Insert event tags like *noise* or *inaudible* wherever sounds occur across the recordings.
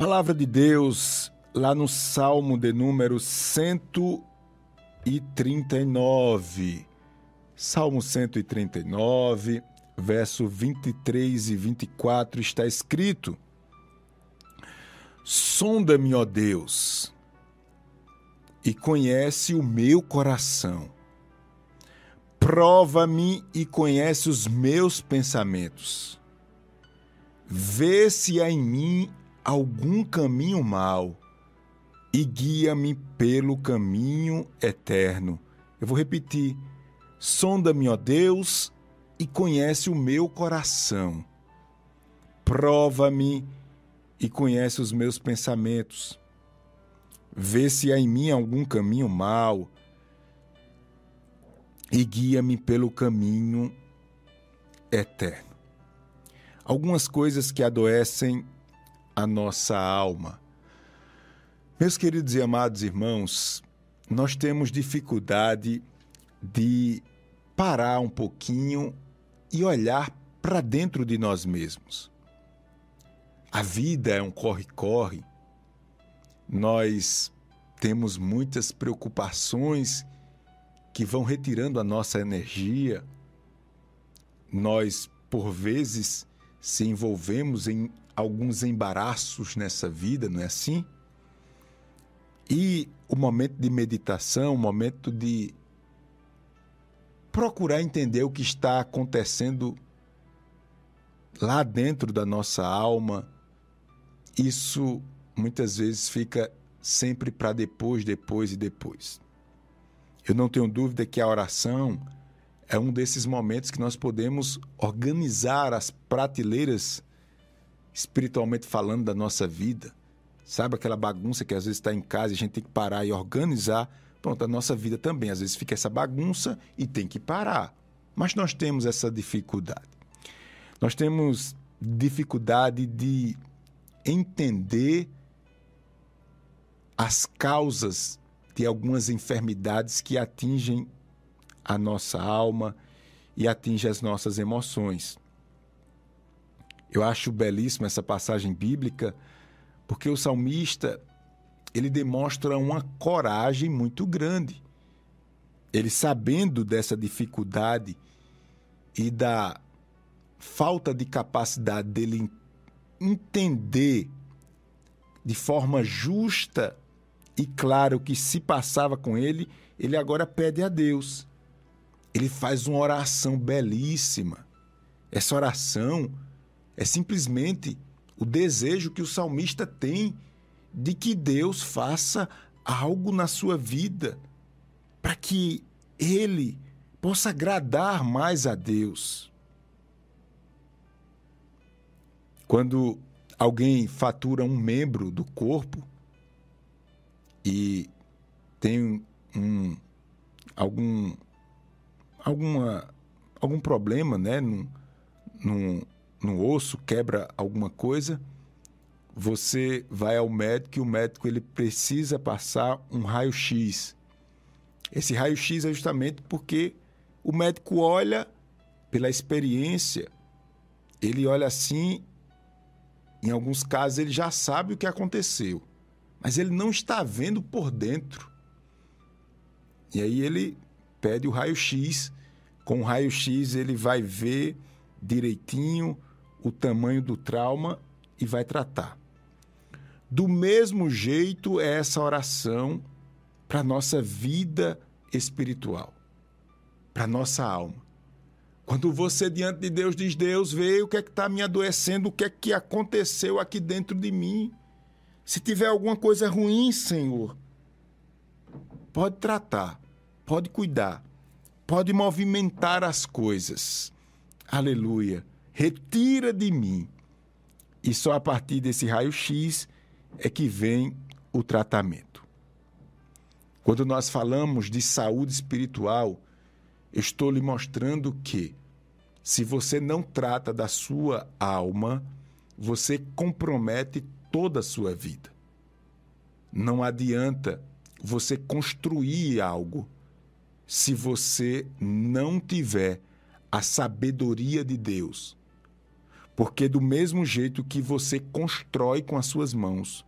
Palavra de Deus, lá no Salmo de número 139. Salmo 139, verso 23 e 24 está escrito: Sonda-me, ó Deus, e conhece o meu coração. Prova-me e conhece os meus pensamentos. Vê se há em mim algum caminho mau e guia-me pelo caminho eterno. Eu vou repetir: sonda-me, ó Deus, e conhece o meu coração. Prova-me e conhece os meus pensamentos. Vê se há em mim algum caminho mau e guia-me pelo caminho eterno. Algumas coisas que adoecem a nossa alma. Meus queridos e amados irmãos, nós temos dificuldade de parar um pouquinho e olhar para dentro de nós mesmos. A vida é um corre-corre. Nós temos muitas preocupações que vão retirando a nossa energia. Nós, por vezes, se envolvemos em alguns embaraços nessa vida, não é assim? E o momento de meditação, o momento de procurar entender o que está acontecendo lá dentro da nossa alma, isso muitas vezes fica sempre para depois, depois e depois. Eu não tenho dúvida que a oração é um desses momentos que nós podemos organizar as prateleiras espiritualmente falando da nossa vida. Sabe aquela bagunça que às vezes está em casa e a gente tem que parar e organizar? Pronto, a nossa vida também. Às vezes fica essa bagunça e tem que parar. Mas nós temos essa dificuldade. Nós temos dificuldade de entender as causas de algumas enfermidades que atingem a nossa alma e atingem as nossas emoções. Eu acho belíssima essa passagem bíblica, porque o salmista ele demonstra uma coragem muito grande. Ele sabendo dessa dificuldade e da falta de capacidade dele entender de forma justa e claro o que se passava com ele, ele agora pede a Deus. Ele faz uma oração belíssima. Essa oração é simplesmente o desejo que o salmista tem de que Deus faça algo na sua vida para que ele possa agradar mais a Deus. Quando alguém fatura um membro do corpo e tem um, algum, alguma, algum problema né, num, num, no osso, quebra alguma coisa, você vai ao médico e o médico ele precisa passar um raio-x. Esse raio-x é justamente porque o médico olha pela experiência, ele olha assim, em alguns casos ele já sabe o que aconteceu, mas ele não está vendo por dentro. E aí ele pede o raio-x. Com o raio-x ele vai ver direitinho o tamanho do trauma e vai tratar. Do mesmo jeito é essa oração para nossa vida espiritual, para nossa alma. Quando você diante de Deus diz, Deus, vê o que é que está me adoecendo, o que é que aconteceu aqui dentro de mim. Se tiver alguma coisa ruim, Senhor, pode tratar, pode cuidar, pode movimentar as coisas. Aleluia retira de mim. E só a partir desse raio-x é que vem o tratamento. Quando nós falamos de saúde espiritual, eu estou lhe mostrando que, se você não trata da sua alma, você compromete toda a sua vida. Não adianta você construir algo se você não tiver a sabedoria de Deus Porque do mesmo jeito que você constrói com as suas mãos,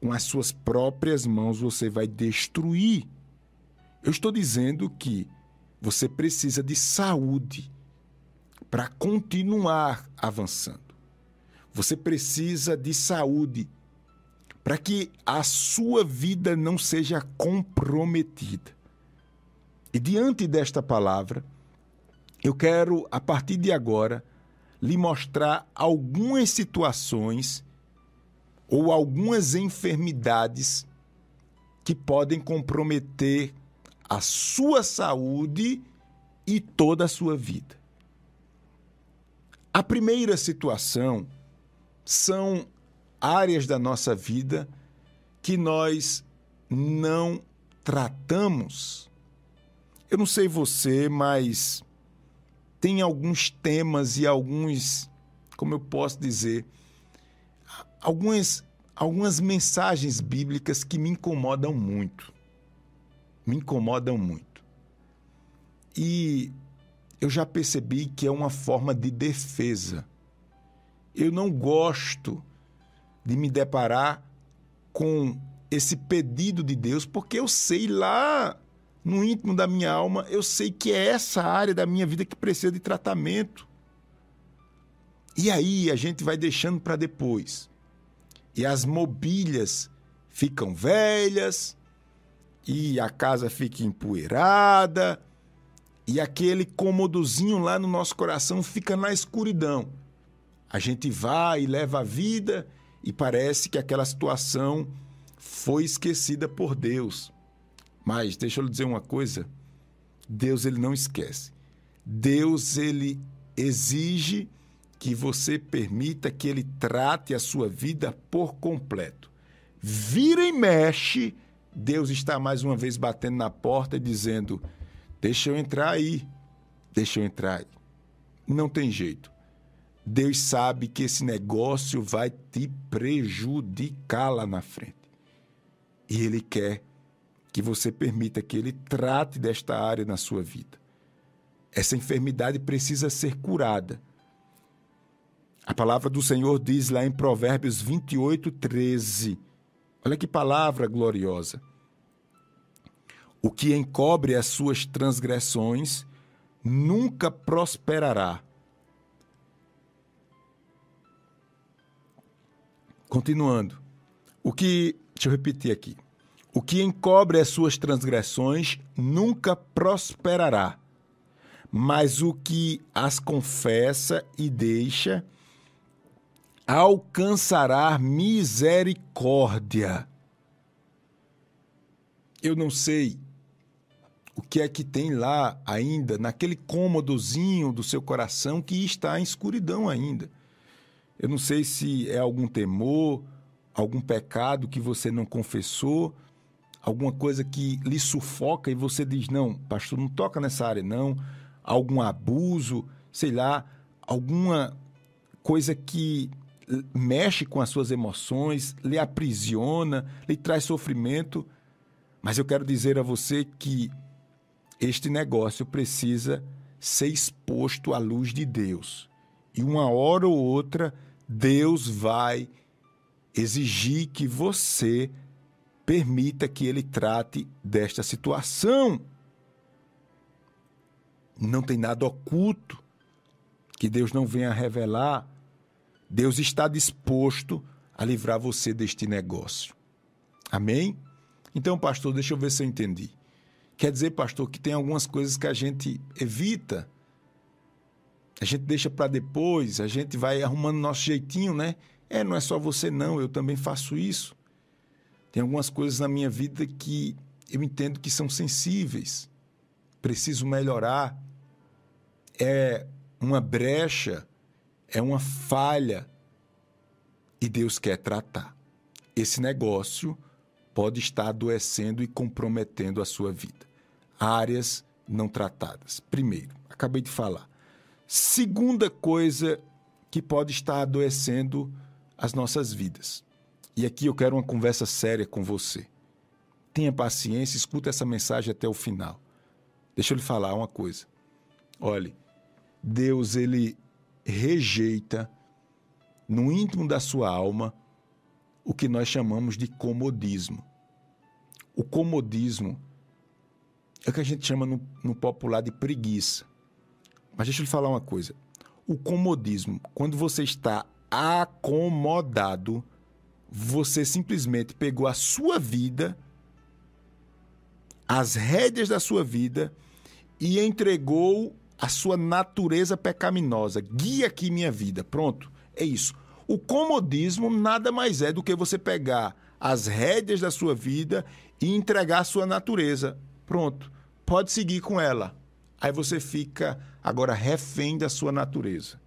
com as suas próprias mãos você vai destruir. Eu estou dizendo que você precisa de saúde para continuar avançando. Você precisa de saúde para que a sua vida não seja comprometida. E diante desta palavra, eu quero, a partir de agora, lhe mostrar algumas situações ou algumas enfermidades que podem comprometer a sua saúde e toda a sua vida. A primeira situação são áreas da nossa vida que nós não tratamos. Eu não sei você, mas tem alguns temas e alguns, como eu posso dizer, algumas, algumas mensagens bíblicas que me incomodam muito. Me incomodam muito. E eu já percebi que é uma forma de defesa. Eu não gosto de me deparar com esse pedido de Deus, porque eu sei lá no íntimo da minha alma, eu sei que é essa área da minha vida que precisa de tratamento. E aí a gente vai deixando para depois. E as mobílias ficam velhas, e a casa fica empoeirada, e aquele cômodozinho lá no nosso coração fica na escuridão. A gente vai e leva a vida e parece que aquela situação foi esquecida por Deus. Mas deixa eu lhe dizer uma coisa, Deus ele não esquece. Deus ele exige que você permita que ele trate a sua vida por completo. Vira e mexe, Deus está mais uma vez batendo na porta e dizendo: Deixa eu entrar aí, deixa eu entrar aí. Não tem jeito. Deus sabe que esse negócio vai te prejudicar lá na frente. E Ele quer que você permita que ele trate desta área na sua vida. Essa enfermidade precisa ser curada. A palavra do Senhor diz lá em Provérbios 28, 13. Olha que palavra gloriosa. O que encobre as suas transgressões nunca prosperará. Continuando. O que. Deixa eu repetir aqui. O que encobre as suas transgressões nunca prosperará, mas o que as confessa e deixa alcançará misericórdia. Eu não sei o que é que tem lá ainda, naquele cômodozinho do seu coração que está em escuridão ainda. Eu não sei se é algum temor, algum pecado que você não confessou alguma coisa que lhe sufoca e você diz: não, pastor, não toca nessa área, não. Algum abuso, sei lá, alguma coisa que mexe com as suas emoções, lhe aprisiona, lhe traz sofrimento. Mas eu quero dizer a você que este negócio precisa ser exposto à luz de Deus. E uma hora ou outra, Deus vai exigir que você permita que ele trate desta situação. Não tem nada oculto que Deus não venha revelar. Deus está disposto a livrar você deste negócio. Amém? Então, pastor, deixa eu ver se eu entendi. Quer dizer, pastor, que tem algumas coisas que a gente evita, a gente deixa para depois, a gente vai arrumando nosso jeitinho, né? É, não é só você não, eu também faço isso. Tem algumas coisas na minha vida que eu entendo que são sensíveis, preciso melhorar. É uma brecha, é uma falha e Deus quer tratar. Esse negócio pode estar adoecendo e comprometendo a sua vida. Áreas não tratadas. Primeiro, acabei de falar. Segunda coisa que pode estar adoecendo as nossas vidas. E aqui eu quero uma conversa séria com você. Tenha paciência, escuta essa mensagem até o final. Deixa eu lhe falar uma coisa. Olhe, Deus ele rejeita no íntimo da sua alma, o que nós chamamos de comodismo. O comodismo é o que a gente chama no, no popular de preguiça. Mas deixa eu lhe falar uma coisa. O comodismo, quando você está acomodado, você simplesmente pegou a sua vida, as rédeas da sua vida e entregou a sua natureza pecaminosa. Guia aqui minha vida. Pronto. É isso. O comodismo nada mais é do que você pegar as rédeas da sua vida e entregar a sua natureza. Pronto. Pode seguir com ela. Aí você fica agora refém da sua natureza.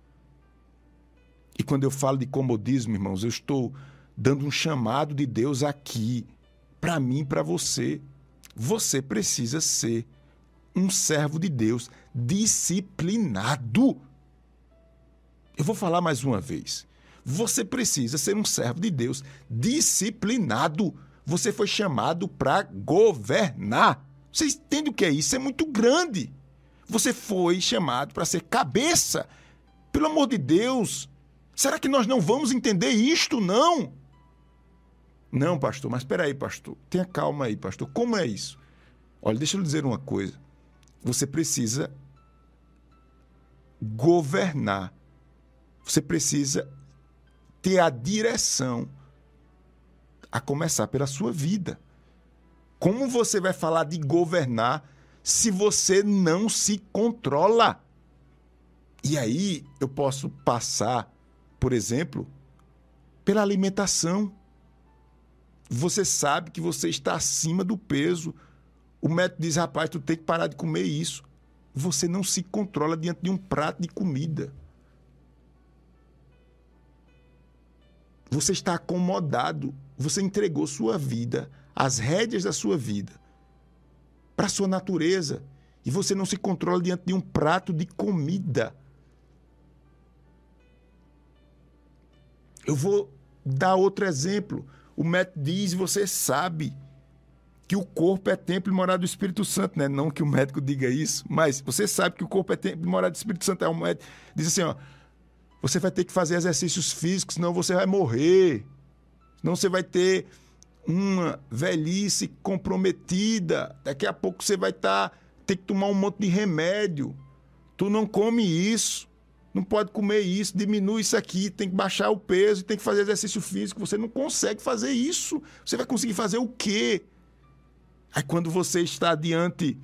E quando eu falo de comodismo, irmãos, eu estou dando um chamado de Deus aqui para mim, para você. Você precisa ser um servo de Deus disciplinado. Eu vou falar mais uma vez. Você precisa ser um servo de Deus disciplinado. Você foi chamado para governar. Você entende o que é isso? É muito grande. Você foi chamado para ser cabeça. Pelo amor de Deus. Será que nós não vamos entender isto, não? Não, pastor, mas espera aí, pastor. Tenha calma aí, pastor. Como é isso? Olha, deixa eu lhe dizer uma coisa. Você precisa governar. Você precisa ter a direção, a começar pela sua vida. Como você vai falar de governar se você não se controla? E aí eu posso passar, por exemplo, pela alimentação. Você sabe que você está acima do peso. O médico diz: rapaz, tu tem que parar de comer isso. Você não se controla diante de um prato de comida. Você está acomodado. Você entregou sua vida, as rédeas da sua vida, para a sua natureza. E você não se controla diante de um prato de comida. Eu vou dar outro exemplo. O médico diz, você sabe que o corpo é templo e morada do Espírito Santo, né? Não que o médico diga isso, mas você sabe que o corpo é templo e morada do Espírito Santo. É um médico diz assim, ó, você vai ter que fazer exercícios físicos, senão você vai morrer. Senão você vai ter uma velhice comprometida. Daqui a pouco você vai estar tá, ter que tomar um monte de remédio. Tu não come isso. Não pode comer isso, diminui isso aqui, tem que baixar o peso, tem que fazer exercício físico. Você não consegue fazer isso. Você vai conseguir fazer o quê? Aí quando você está diante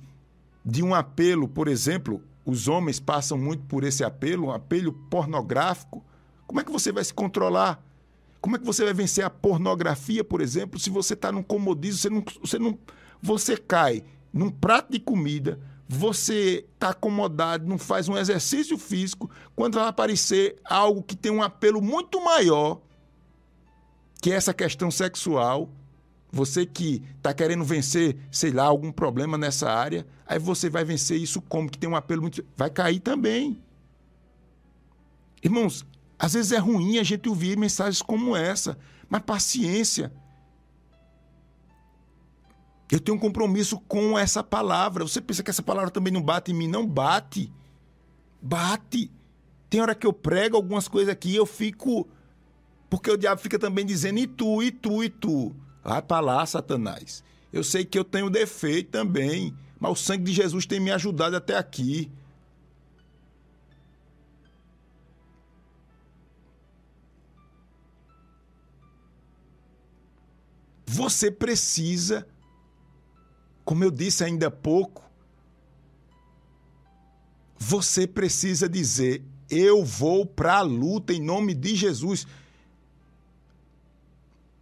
de um apelo, por exemplo, os homens passam muito por esse apelo, um apelo pornográfico, como é que você vai se controlar? Como é que você vai vencer a pornografia, por exemplo, se você está num comodismo, você não, você não. Você cai num prato de comida, você está acomodado, não faz um exercício físico, quando vai aparecer algo que tem um apelo muito maior, que é essa questão sexual, você que está querendo vencer, sei lá, algum problema nessa área, aí você vai vencer isso como? Que tem um apelo muito. Vai cair também. Irmãos, às vezes é ruim a gente ouvir mensagens como essa, mas paciência. Eu tenho um compromisso com essa palavra. Você pensa que essa palavra também não bate em mim? Não bate. Bate. Tem hora que eu prego algumas coisas aqui eu fico. Porque o diabo fica também dizendo, e tu, e tu, e tu. Vai para lá, Satanás. Eu sei que eu tenho defeito também, mas o sangue de Jesus tem me ajudado até aqui. Você precisa, como eu disse ainda há pouco, você precisa dizer: eu vou para a luta em nome de Jesus.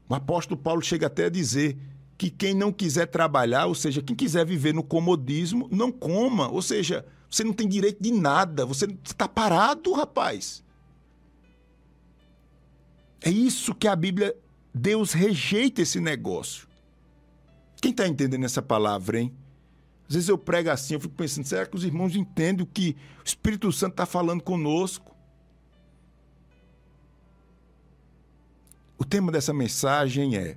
O apóstolo Paulo chega até a dizer que quem não quiser trabalhar, ou seja, quem quiser viver no comodismo, não coma. Ou seja, você não tem direito de nada, você está parado, rapaz. É isso que a Bíblia, Deus rejeita esse negócio. Quem está entendendo essa palavra, hein? Às vezes eu prego assim, eu fico pensando, será que os irmãos entendem o que o Espírito Santo está falando conosco? O tema dessa mensagem é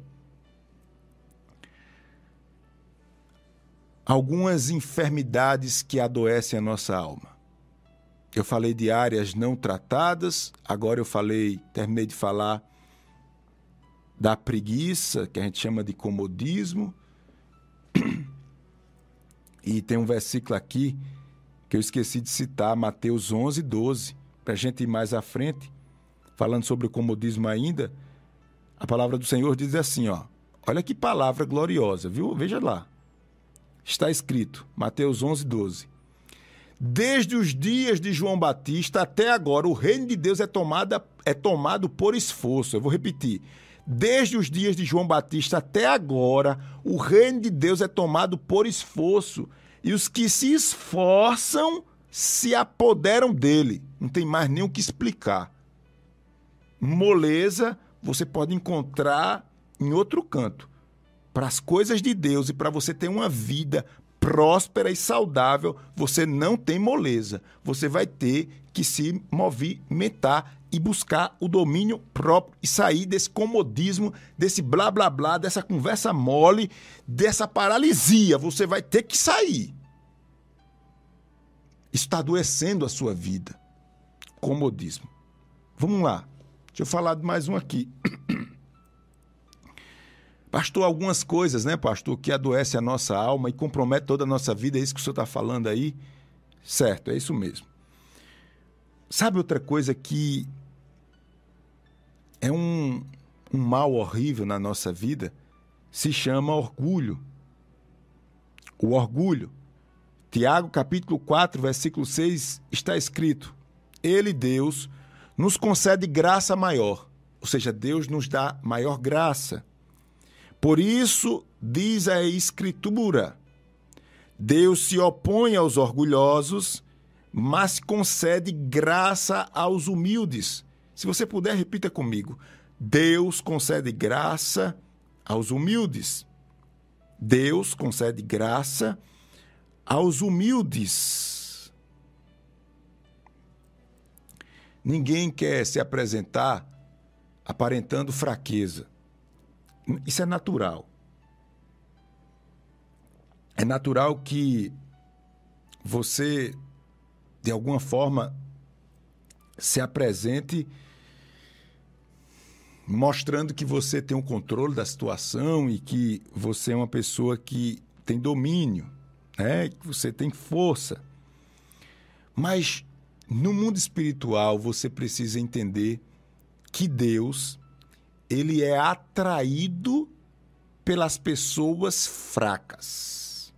algumas enfermidades que adoecem a nossa alma. eu falei de áreas não tratadas, agora eu falei, terminei de falar da preguiça, que a gente chama de comodismo. E tem um versículo aqui que eu esqueci de citar, Mateus 11, 12, para a gente ir mais à frente, falando sobre o comodismo ainda. A palavra do Senhor diz assim, ó. Olha que palavra gloriosa, viu? Veja lá. Está escrito, Mateus 11, 12. Desde os dias de João Batista até agora, o reino de Deus é, tomada, é tomado por esforço. Eu vou repetir. Desde os dias de João Batista até agora, o reino de Deus é tomado por esforço. E os que se esforçam se apoderam dele. Não tem mais nem o que explicar. Moleza você pode encontrar em outro canto. Para as coisas de Deus e para você ter uma vida próspera e saudável, você não tem moleza. Você vai ter que se movimentar e buscar o domínio próprio e sair desse comodismo, desse blá blá blá, dessa conversa mole, dessa paralisia. Você vai ter que sair. Está adoecendo a sua vida. Comodismo. Vamos lá. Deixa eu falar de mais um aqui. *coughs* Pastor, algumas coisas, né, pastor, que adoece a nossa alma e compromete toda a nossa vida. É isso que o senhor está falando aí? Certo, é isso mesmo. Sabe outra coisa que é um, um mal horrível na nossa vida? Se chama orgulho. O orgulho. Tiago, capítulo 4, versículo 6, está escrito: Ele, Deus, nos concede graça maior. Ou seja, Deus nos dá maior graça. Por isso, diz a Escritura: Deus se opõe aos orgulhosos mas concede graça aos humildes. Se você puder, repita comigo. Deus concede graça aos humildes. Deus concede graça aos humildes. Ninguém quer se apresentar aparentando fraqueza. Isso é natural. É natural que você de alguma forma, se apresente mostrando que você tem o um controle da situação e que você é uma pessoa que tem domínio, né? que você tem força. Mas no mundo espiritual você precisa entender que Deus ele é atraído pelas pessoas fracas.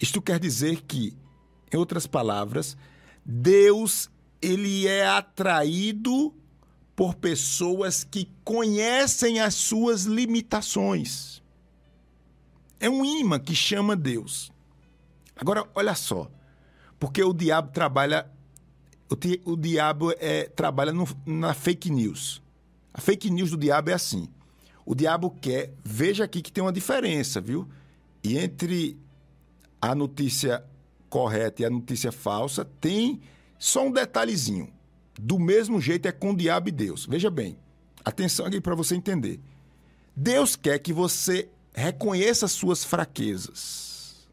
Isto quer dizer que, em outras palavras, Deus ele é atraído por pessoas que conhecem as suas limitações. É um imã que chama Deus. Agora, olha só, porque o diabo trabalha, o, diabo é, trabalha no, na fake news. A fake news do diabo é assim. O diabo quer, veja aqui que tem uma diferença, viu? E entre a notícia correta e a notícia falsa, tem só um detalhezinho. Do mesmo jeito é com o diabo e Deus. Veja bem, atenção aqui para você entender. Deus quer que você reconheça suas fraquezas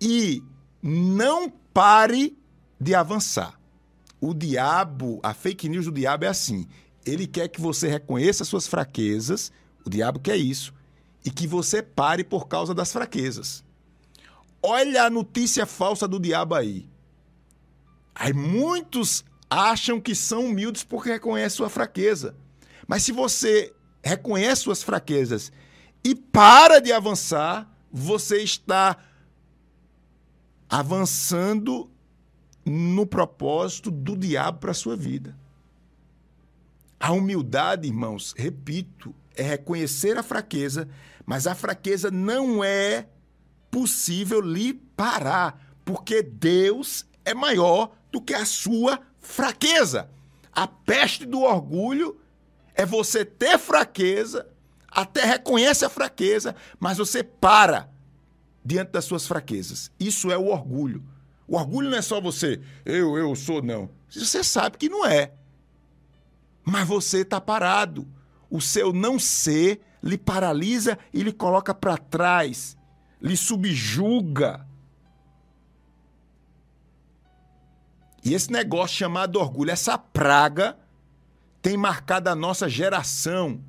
e não pare de avançar. O diabo, a fake news do diabo é assim. Ele quer que você reconheça suas fraquezas, o diabo quer isso, e que você pare por causa das fraquezas. Olha a notícia falsa do diabo aí. Aí muitos acham que são humildes porque reconhecem sua fraqueza. Mas se você reconhece suas fraquezas e para de avançar, você está avançando no propósito do diabo para a sua vida. A humildade, irmãos, repito, é reconhecer a fraqueza, mas a fraqueza não é possível lhe parar, porque Deus é maior do que a sua fraqueza. A peste do orgulho é você ter fraqueza, até reconhece a fraqueza, mas você para diante das suas fraquezas. Isso é o orgulho. O orgulho não é só você, eu, eu sou, não. Você sabe que não é. Mas você está parado. O seu não ser lhe paralisa e lhe coloca para trás lhe subjuga. E esse negócio chamado orgulho, essa praga, tem marcado a nossa geração.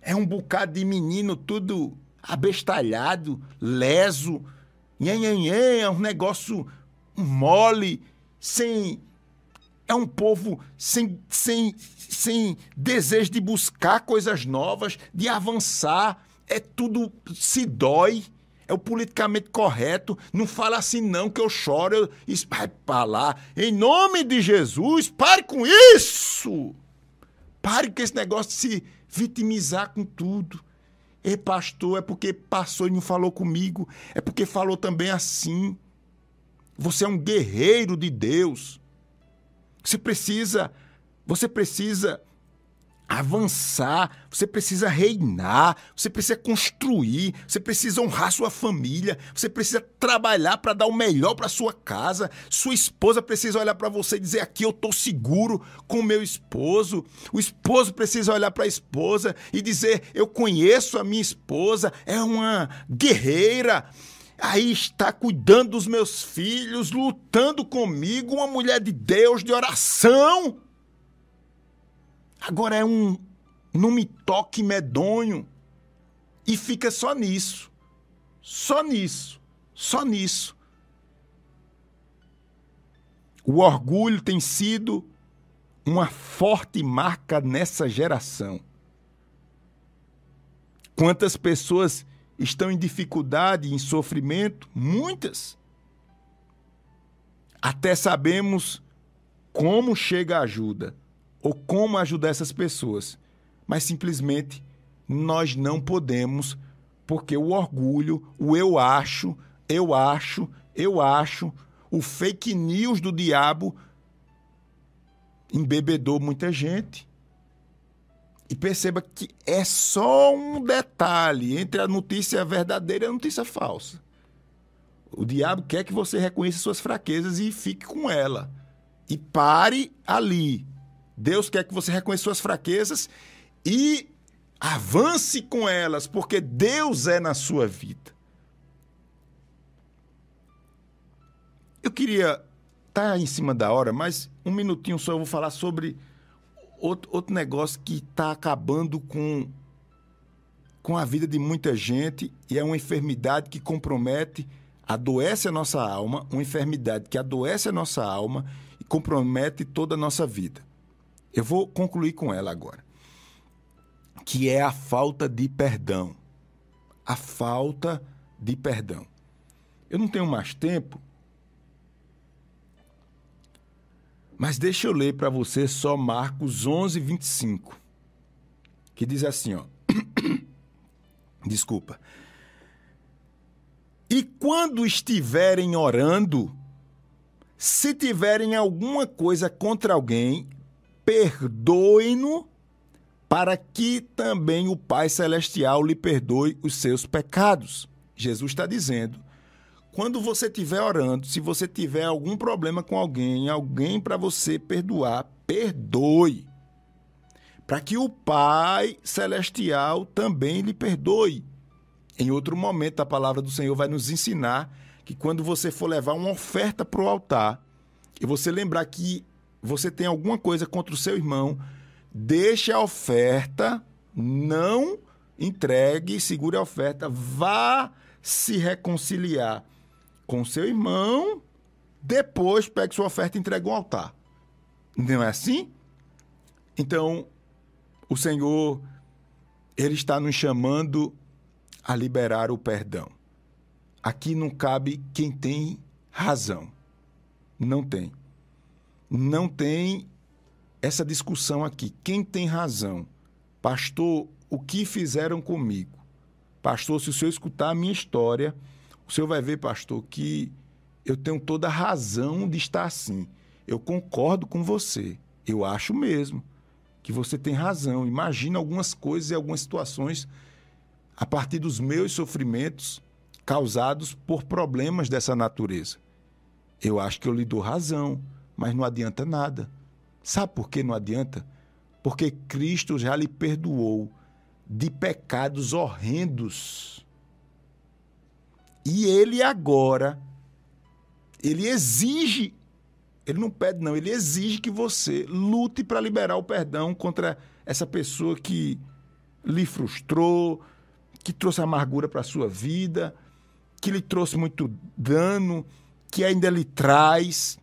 É um bocado de menino tudo abestalhado, leso, nhenhenhen, é um negócio mole, sem. É um povo sem, sem, sem desejo de buscar coisas novas, de avançar. É tudo se dói é o politicamente correto. Não fala assim, não, que eu choro. Eu... Vai pra lá. Em nome de Jesus, pare com isso! Pare com esse negócio de se vitimizar com tudo. E pastor, é porque passou e não falou comigo. É porque falou também assim. Você é um guerreiro de Deus. Você precisa, você precisa avançar, você precisa reinar, você precisa construir, você precisa honrar sua família, você precisa trabalhar para dar o melhor para sua casa. Sua esposa precisa olhar para você e dizer: "Aqui eu estou seguro com meu esposo". O esposo precisa olhar para a esposa e dizer: "Eu conheço a minha esposa, é uma guerreira". Aí está cuidando dos meus filhos, lutando comigo, uma mulher de Deus, de oração. Agora é um não me toque medonho e fica só nisso. Só nisso. Só nisso. O orgulho tem sido uma forte marca nessa geração. Quantas pessoas estão em dificuldade, em sofrimento? Muitas. Até sabemos como chega a ajuda ou como ajudar essas pessoas, mas simplesmente nós não podemos, porque o orgulho, o eu acho, eu acho, eu acho, o fake news do diabo embebedou muita gente. E perceba que é só um detalhe entre a notícia verdadeira e a notícia falsa. O diabo quer que você reconheça suas fraquezas e fique com ela. E pare ali. Deus quer que você reconheça suas fraquezas e avance com elas, porque Deus é na sua vida. Eu queria tá em cima da hora, mas um minutinho só eu vou falar sobre outro, outro negócio que está acabando com, com a vida de muita gente e é uma enfermidade que compromete, adoece a nossa alma, uma enfermidade que adoece a nossa alma e compromete toda a nossa vida. Eu vou concluir com ela agora. Que é a falta de perdão. A falta de perdão. Eu não tenho mais tempo, mas deixa eu ler para você só Marcos 11, 25, que diz assim, ó. *coughs* Desculpa. E quando estiverem orando, se tiverem alguma coisa contra alguém, perdoe-no, para que também o Pai Celestial lhe perdoe os seus pecados. Jesus está dizendo. Quando você estiver orando, se você tiver algum problema com alguém, alguém para você perdoar, perdoe. Para que o Pai Celestial também lhe perdoe. Em outro momento, a palavra do Senhor vai nos ensinar que quando você for levar uma oferta para o altar, e você lembrar que você tem alguma coisa contra o seu irmão, deixe a oferta, não entregue, segure a oferta, vá se reconciliar com seu irmão, depois pegue sua oferta e entregue ao altar. Não é assim? Então, o Senhor, Ele está nos chamando a liberar o perdão. Aqui não cabe quem tem razão. Não tem não tem essa discussão aqui. Quem tem razão? Pastor, o que fizeram comigo? Pastor, se o senhor escutar a minha história, o senhor vai ver, pastor, que eu tenho toda a razão de estar assim. Eu concordo com você. Eu acho mesmo que você tem razão. Imagina algumas coisas e algumas situações a partir dos meus sofrimentos causados por problemas dessa natureza. Eu acho que eu lhe dou razão mas não adianta nada. Sabe por que não adianta? Porque Cristo já lhe perdoou de pecados horrendos. E ele agora, ele exige Ele não pede, não. Ele exige que você lute para liberar o perdão contra essa pessoa que lhe frustrou, que trouxe amargura para a sua vida, que lhe trouxe muito dano, que ainda lhe traz.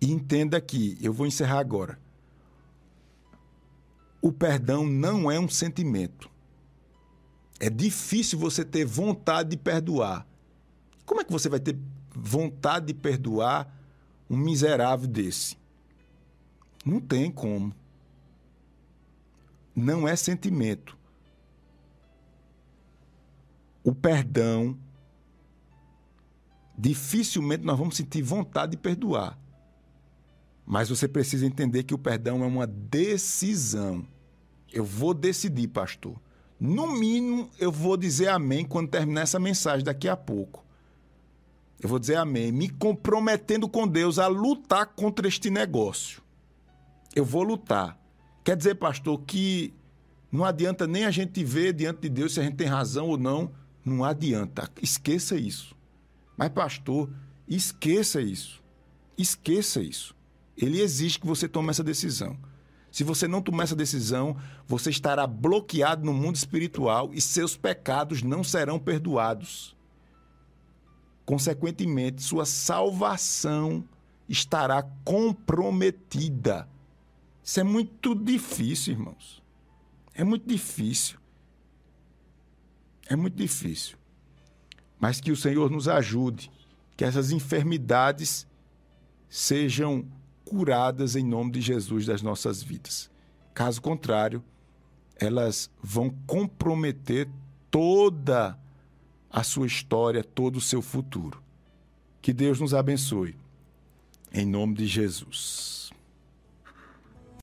E entenda que, eu vou encerrar agora. O perdão não é um sentimento. É difícil você ter vontade de perdoar. Como é que você vai ter vontade de perdoar um miserável desse? Não tem como. Não é sentimento. O perdão, dificilmente nós vamos sentir vontade de perdoar. Mas você precisa entender que o perdão é uma decisão. Eu vou decidir, pastor. No mínimo, eu vou dizer amém quando terminar essa mensagem daqui a pouco. Eu vou dizer amém, me comprometendo com Deus a lutar contra este negócio. Eu vou lutar. Quer dizer, pastor, que não adianta nem a gente ver diante de Deus se a gente tem razão ou não. Não adianta. Esqueça isso. Mas, pastor, esqueça isso. Esqueça isso. Ele exige que você tome essa decisão. Se você não tomar essa decisão, você estará bloqueado no mundo espiritual e seus pecados não serão perdoados. Consequentemente, sua salvação estará comprometida. Isso é muito difícil, irmãos. É muito difícil. É muito difícil. Mas que o Senhor nos ajude, que essas enfermidades sejam curadas em nome de Jesus das nossas vidas. Caso contrário, elas vão comprometer toda a sua história, todo o seu futuro. Que Deus nos abençoe. Em nome de Jesus.